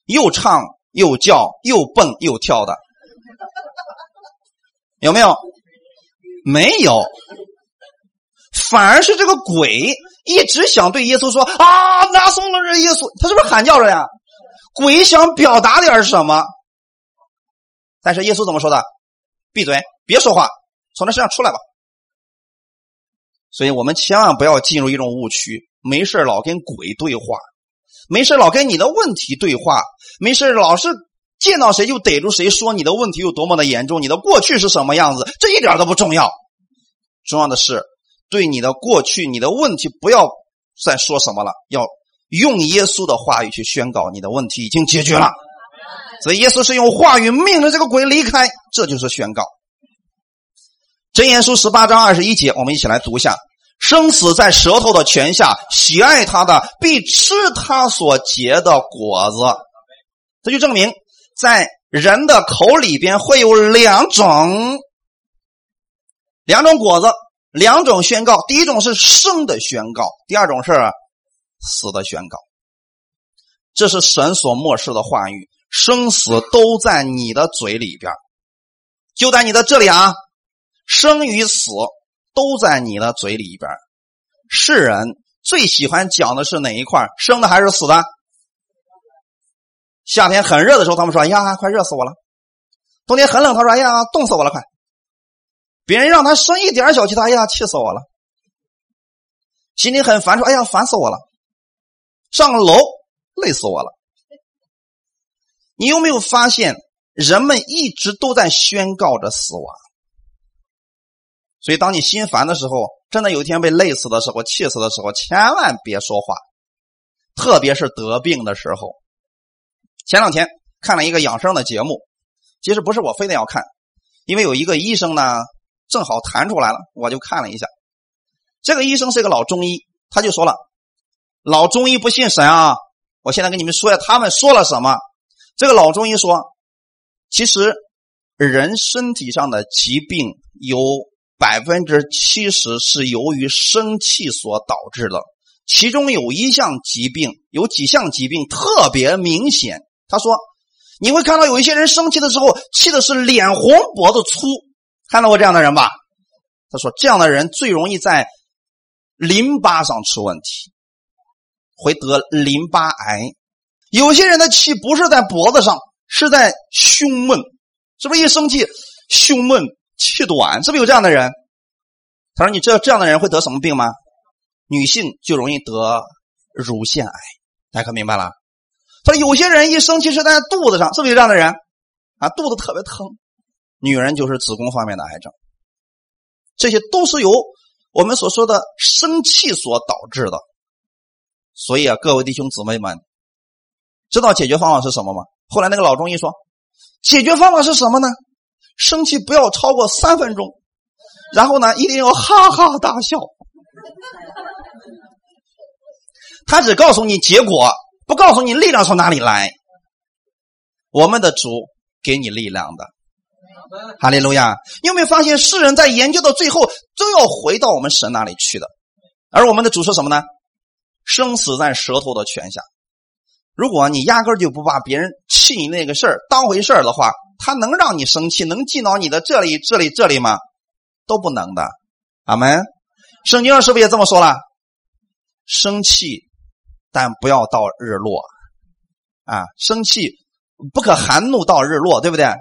又唱又叫又蹦又跳的？有没有？没有，反而是这个鬼一直想对耶稣说：“啊，拿送了这耶稣，他是不是喊叫着呀？”鬼想表达点什么，但是耶稣怎么说的？闭嘴，别说话，从他身上出来吧。所以我们千万不要进入一种误区，没事老跟鬼对话，没事老跟你的问题对话，没事老是。见到谁就逮住谁说你的问题有多么的严重，你的过去是什么样子，这一点都不重要。重要的是对你的过去、你的问题不要再说什么了，要用耶稣的话语去宣告你的问题已经解决了。所以耶稣是用话语命令这个鬼离开，这就是宣告。真言书十八章二十一节，我们一起来读一下：生死在舌头的泉下，喜爱他的必吃他所结的果子。这就证明。在人的口里边会有两种，两种果子，两种宣告。第一种是生的宣告，第二种是死的宣告。这是神所漠视的话语，生死都在你的嘴里边，就在你的这里啊，生与死都在你的嘴里边。世人最喜欢讲的是哪一块？生的还是死的？夏天很热的时候，他们说：“哎呀，快热死我了！”冬天很冷，他说：“哎呀，冻死我了！”快，别人让他生一点小气，他哎呀，气死我了！心里很烦，说：“哎呀，烦死我了！”上楼累死我了。你有没有发现，人们一直都在宣告着死亡？所以，当你心烦的时候，真的有一天被累死的时候、气死的时候，千万别说话，特别是得病的时候。前两天看了一个养生的节目，其实不是我非得要看，因为有一个医生呢，正好弹出来了，我就看了一下。这个医生是个老中医，他就说了：“老中医不信神啊！”我现在跟你们说一下，他们说了什么。这个老中医说：“其实人身体上的疾病有。”百分之七十是由于生气所导致的，其中有一项疾病，有几项疾病特别明显。他说，你会看到有一些人生气的时候，气的是脸红脖子粗，看到过这样的人吧？他说，这样的人最容易在淋巴上出问题，会得淋巴癌。有些人的气不是在脖子上，是在胸闷，是不是一生气胸闷？气短是不是有这样的人？他说：“你知道这样的人会得什么病吗？女性就容易得乳腺癌。大家可明白了？他说有些人一生气是在肚子上，是不是有这样的人？啊，肚子特别疼。女人就是子宫方面的癌症。这些都是由我们所说的生气所导致的。所以啊，各位弟兄姊妹们，知道解决方法是什么吗？后来那个老中医说，解决方法是什么呢？”生气不要超过三分钟，然后呢，一定要哈哈大笑。他只告诉你结果，不告诉你力量从哪里来。我们的主给你力量的，哈利路亚！你有没有发现，世人在研究到最后都要回到我们神那里去的？而我们的主说什么呢？生死在舌头的泉下。如果你压根就不把别人气你那个事儿当回事儿的话，他能让你生气，能进到你的这里、这里、这里吗？都不能的。阿门。圣经上是不是也这么说了？生气，但不要到日落。啊，生气不可含怒到日落，对不对？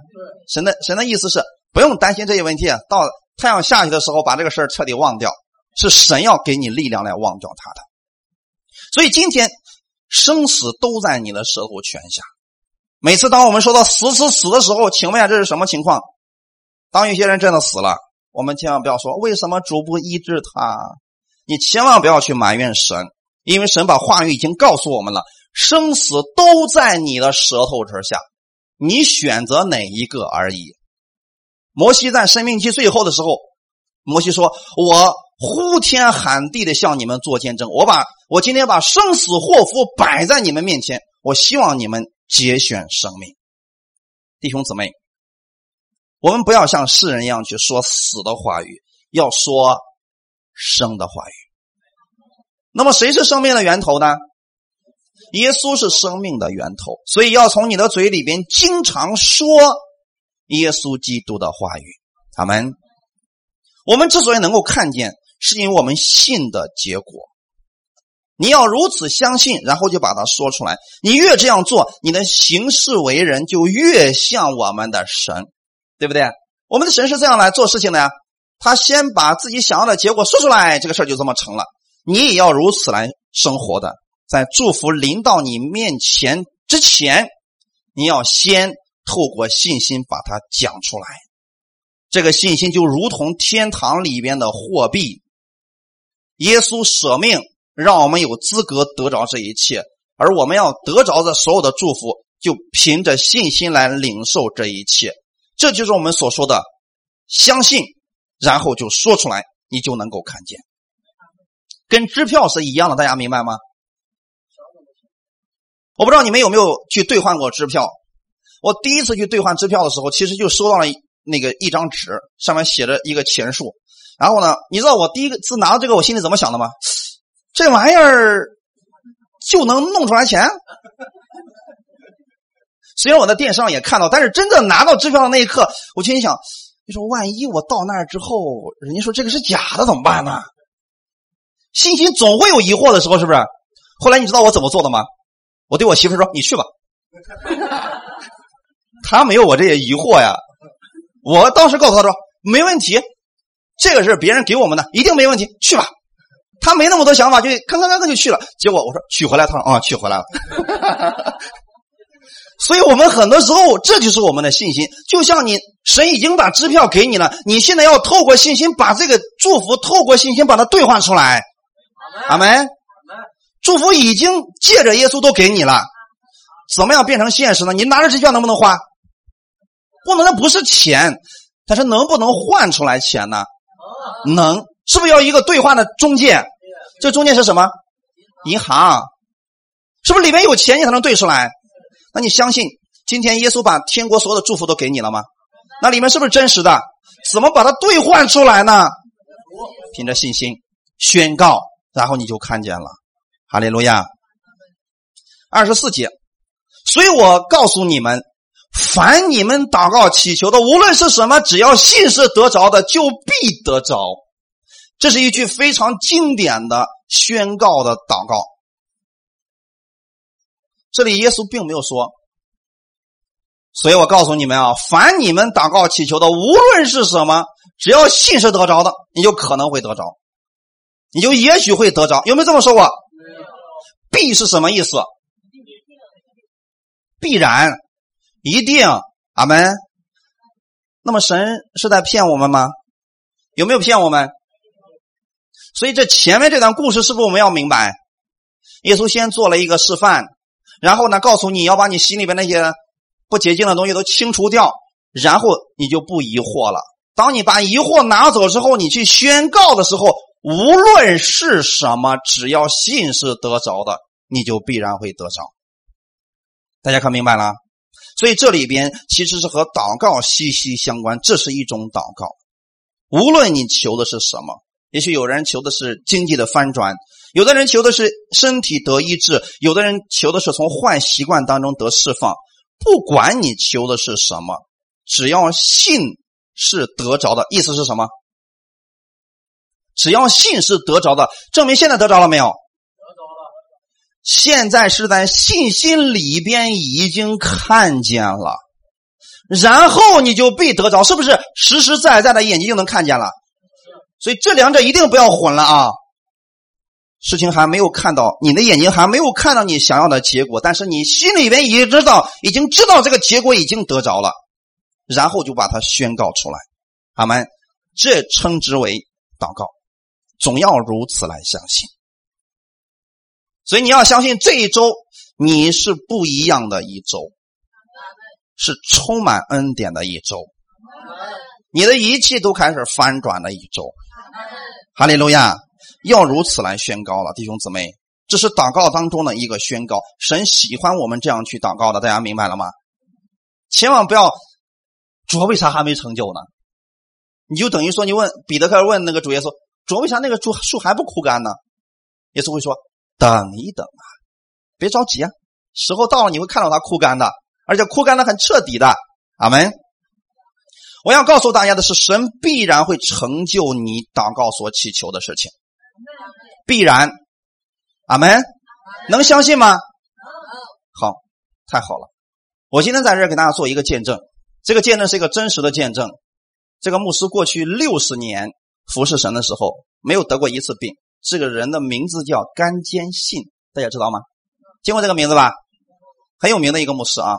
神的神的意思是不用担心这些问题，到太阳下去的时候，把这个事儿彻底忘掉。是神要给你力量来忘掉他的。所以今天生死都在你的舌头泉下。每次当我们说到死死死的时候，请问一下这是什么情况？当有些人真的死了，我们千万不要说为什么主不医治他？你千万不要去埋怨神，因为神把话语已经告诉我们了，生死都在你的舌头之下，你选择哪一个而已。摩西在生命期最后的时候，摩西说：“我呼天喊地的向你们做见证，我把我今天把生死祸福摆在你们面前，我希望你们。”节选生命，弟兄姊妹，我们不要像世人一样去说死的话语，要说生的话语。那么，谁是生命的源头呢？耶稣是生命的源头，所以要从你的嘴里边经常说耶稣基督的话语。他们，我们之所以能够看见，是因为我们信的结果。你要如此相信，然后就把它说出来。你越这样做，你的行事为人就越像我们的神，对不对？我们的神是这样来做事情的呀。他先把自己想要的结果说出来，这个事儿就这么成了。你也要如此来生活的，在祝福临到你面前之前，你要先透过信心把它讲出来。这个信心就如同天堂里边的货币，耶稣舍命。让我们有资格得着这一切，而我们要得着的所有的祝福，就凭着信心来领受这一切。这就是我们所说的相信，然后就说出来，你就能够看见。跟支票是一样的，大家明白吗？我不知道你们有没有去兑换过支票。我第一次去兑换支票的时候，其实就收到了那个一张纸，上面写着一个钱数。然后呢，你知道我第一次拿到这个，我心里怎么想的吗？这玩意儿就能弄出来钱？虽然我在电视上也看到，但是真正拿到支票的那一刻，我心里想：你说万一我到那儿之后，人家说这个是假的怎么办呢？信心总会有疑惑的时候，是不是？后来你知道我怎么做的吗？我对我媳妇说：“你去吧，他没有我这些疑惑呀。我当时告诉他说没问题，这个是别人给我们的，一定没问题，去吧。他没那么多想法，就吭吭吭吭就去了。结果我说取回来，他说啊，取回来了。所以我们很多时候，这就是我们的信心。就像你，神已经把支票给你了，你现在要透过信心把这个祝福，透过信心把它兑换出来。阿门。祝福已经借着耶稣都给你了，怎么样变成现实呢？你拿着支票能不能花？不能，那不是钱，但是能不能换出来钱呢？能，是不是要一个兑换的中介？这中介是什么？银行，是不是里面有钱你才能兑出来？那你相信今天耶稣把天国所有的祝福都给你了吗？那里面是不是真实的？怎么把它兑换出来呢？凭着信心宣告，然后你就看见了。哈利路亚。二十四节，所以我告诉你们，凡你们祷告祈求的，无论是什么，只要信是得着的，就必得着。这是一句非常经典的宣告的祷告。这里耶稣并没有说，所以我告诉你们啊，凡你们祷告祈求的，无论是什么，只要信是得着的，你就可能会得着，你就也许会得着。有没有这么说过？必是什么意思？必然，一定，阿门。那么神是在骗我们吗？有没有骗我们？所以这前面这段故事是不是我们要明白？耶稣先做了一个示范。然后呢，告诉你要把你心里边那些不洁净的东西都清除掉，然后你就不疑惑了。当你把疑惑拿走之后，你去宣告的时候，无论是什么，只要信是得着的，你就必然会得着。大家看明白了？所以这里边其实是和祷告息息相关，这是一种祷告。无论你求的是什么，也许有人求的是经济的翻转。有的人求的是身体得医治，有的人求的是从坏习惯当中得释放。不管你求的是什么，只要信是得着的，意思是什么？只要信是得着的，证明现在得着了没有？得着了。现在是在信心里边已经看见了，然后你就必得着，是不是实实在在的眼睛就能看见了？所以这两者一定不要混了啊！事情还没有看到，你的眼睛还没有看到你想要的结果，但是你心里边已经知道，已经知道这个结果已经得着了，然后就把它宣告出来，阿门。这称之为祷告，总要如此来相信。所以你要相信这一周你是不一样的一周，是充满恩典的一周，你的一切都开始翻转的一周。哈利路亚。要如此来宣告了，弟兄姊妹，这是祷告当中的一个宣告。神喜欢我们这样去祷告的，大家明白了吗？千万不要，主为啥还没成就呢？你就等于说，你问彼得，开始问那个主耶稣，主为啥那个树树还不枯干呢？耶稣会说：等一等啊，别着急啊，时候到了你会看到它枯干的，而且枯干的很彻底的。阿门。我要告诉大家的是，神必然会成就你祷告所祈求的事情。必然，阿门，能相信吗？好，太好了！我今天在这儿给大家做一个见证，这个见证是一个真实的见证。这个牧师过去六十年服侍神的时候，没有得过一次病。这个人的名字叫甘坚信，大家知道吗？听过这个名字吧？很有名的一个牧师啊。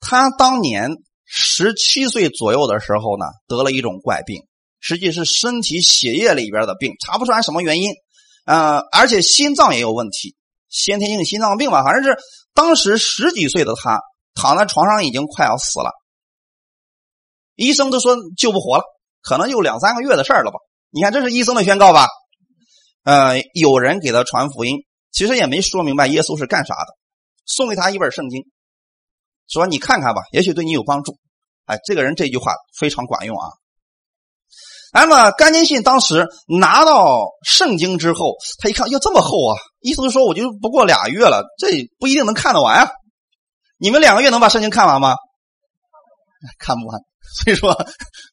他当年十七岁左右的时候呢，得了一种怪病。实际是身体血液里边的病，查不出来什么原因，呃，而且心脏也有问题，先天性心脏病吧，反正是当时十几岁的他躺在床上已经快要死了，医生都说救不活了，可能就两三个月的事了吧。你看这是医生的宣告吧？呃，有人给他传福音，其实也没说明白耶稣是干啥的，送给他一本圣经，说你看看吧，也许对你有帮助。哎，这个人这句话非常管用啊。那么甘金信当时拿到圣经之后，他一看，哟，这么厚啊！意思是说，我就不过俩月了，这不一定能看得完啊。你们两个月能把圣经看完吗？看不完。所以说，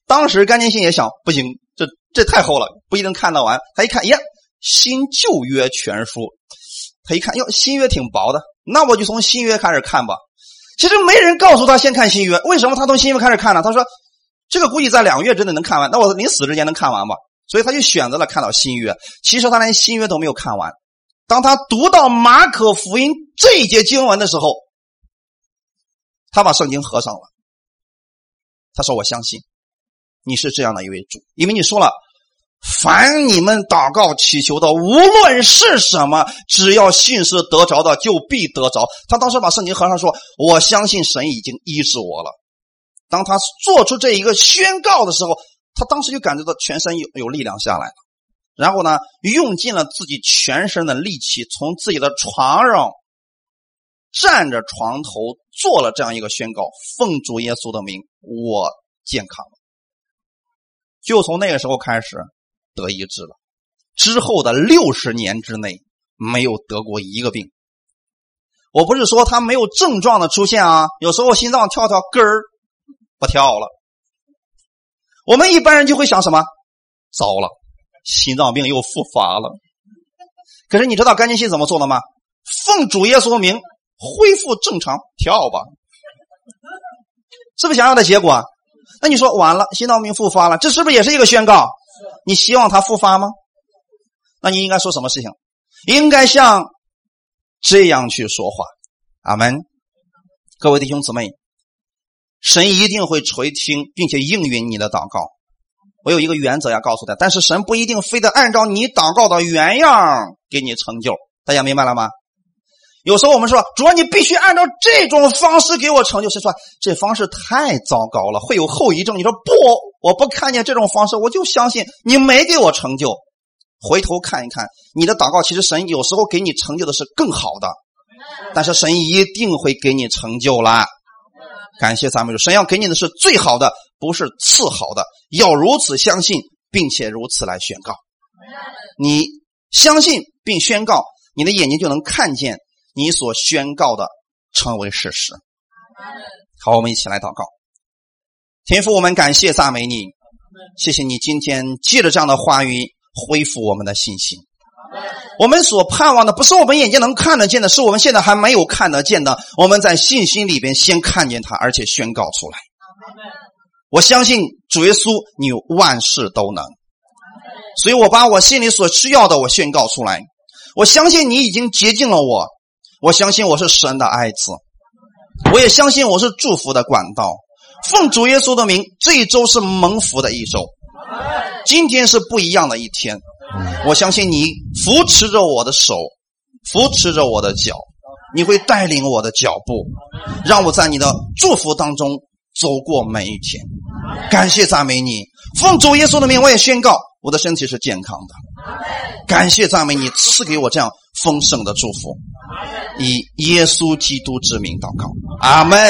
当时甘金信也想，不行，这这太厚了，不一定看得完。他一看，呀，新旧约全书，他一看，哟，新约挺薄的，那我就从新约开始看吧。其实没人告诉他先看新约，为什么他从新约开始看呢？他说这个估计在两个月之内能看完，那我临死之前能看完吧？所以他就选择了看到新约。其实他连新约都没有看完。当他读到马可福音这一节经文的时候，他把圣经合上了。他说：“我相信你是这样的一位主，因为你说了，凡你们祷告祈求的，无论是什么，只要信是得着的，就必得着。”他当时把圣经合上，说：“我相信神已经医治我了。”当他做出这一个宣告的时候，他当时就感觉到全身有有力量下来了。然后呢，用尽了自己全身的力气，从自己的床上站着床头做了这样一个宣告：“奉主耶稣的名，我健康了。”就从那个时候开始得医治了。之后的六十年之内没有得过一个病。我不是说他没有症状的出现啊，有时候心脏跳跳根儿不跳了。我们一般人就会想什么？糟了，心脏病又复发了。可是你知道甘金信怎么做的吗？奉主耶稣名恢复正常，跳吧，是不是想要的结果？那你说完了，心脏病复发了，这是不是也是一个宣告？你希望他复发吗？那你应该说什么事情？应该像这样去说话。阿门。各位弟兄姊妹。神一定会垂听，并且应允你的祷告。我有一个原则要告诉他，但是神不一定非得按照你祷告的原样给你成就。大家明白了吗？有时候我们说，主要你必须按照这种方式给我成就。谁说这方式太糟糕了，会有后遗症？你说不，我不看见这种方式，我就相信你没给我成就。回头看一看你的祷告，其实神有时候给你成就的是更好的，但是神一定会给你成就啦。感谢赞美主，神要给你的是最好的，不是次好的。要如此相信，并且如此来宣告。你相信并宣告，你的眼睛就能看见你所宣告的成为事实。好，我们一起来祷告。天父，我们感谢赞美你，谢谢你今天借着这样的话语恢复我们的信心。我们所盼望的不是我们眼睛能看得见的，是我们现在还没有看得见的。我们在信心里边先看见它，而且宣告出来。我相信主耶稣，你万事都能，所以我把我心里所需要的我宣告出来。我相信你已经洁净了我，我相信我是神的爱子，我也相信我是祝福的管道。奉主耶稣的名，这一周是蒙福的一周，今天是不一样的一天。我相信你扶持着我的手，扶持着我的脚，你会带领我的脚步，让我在你的祝福当中走过每一天。感谢赞美你，奉主耶稣的名，我也宣告我的身体是健康的。感谢赞美你赐给我这样丰盛的祝福，以耶稣基督之名祷告，阿门。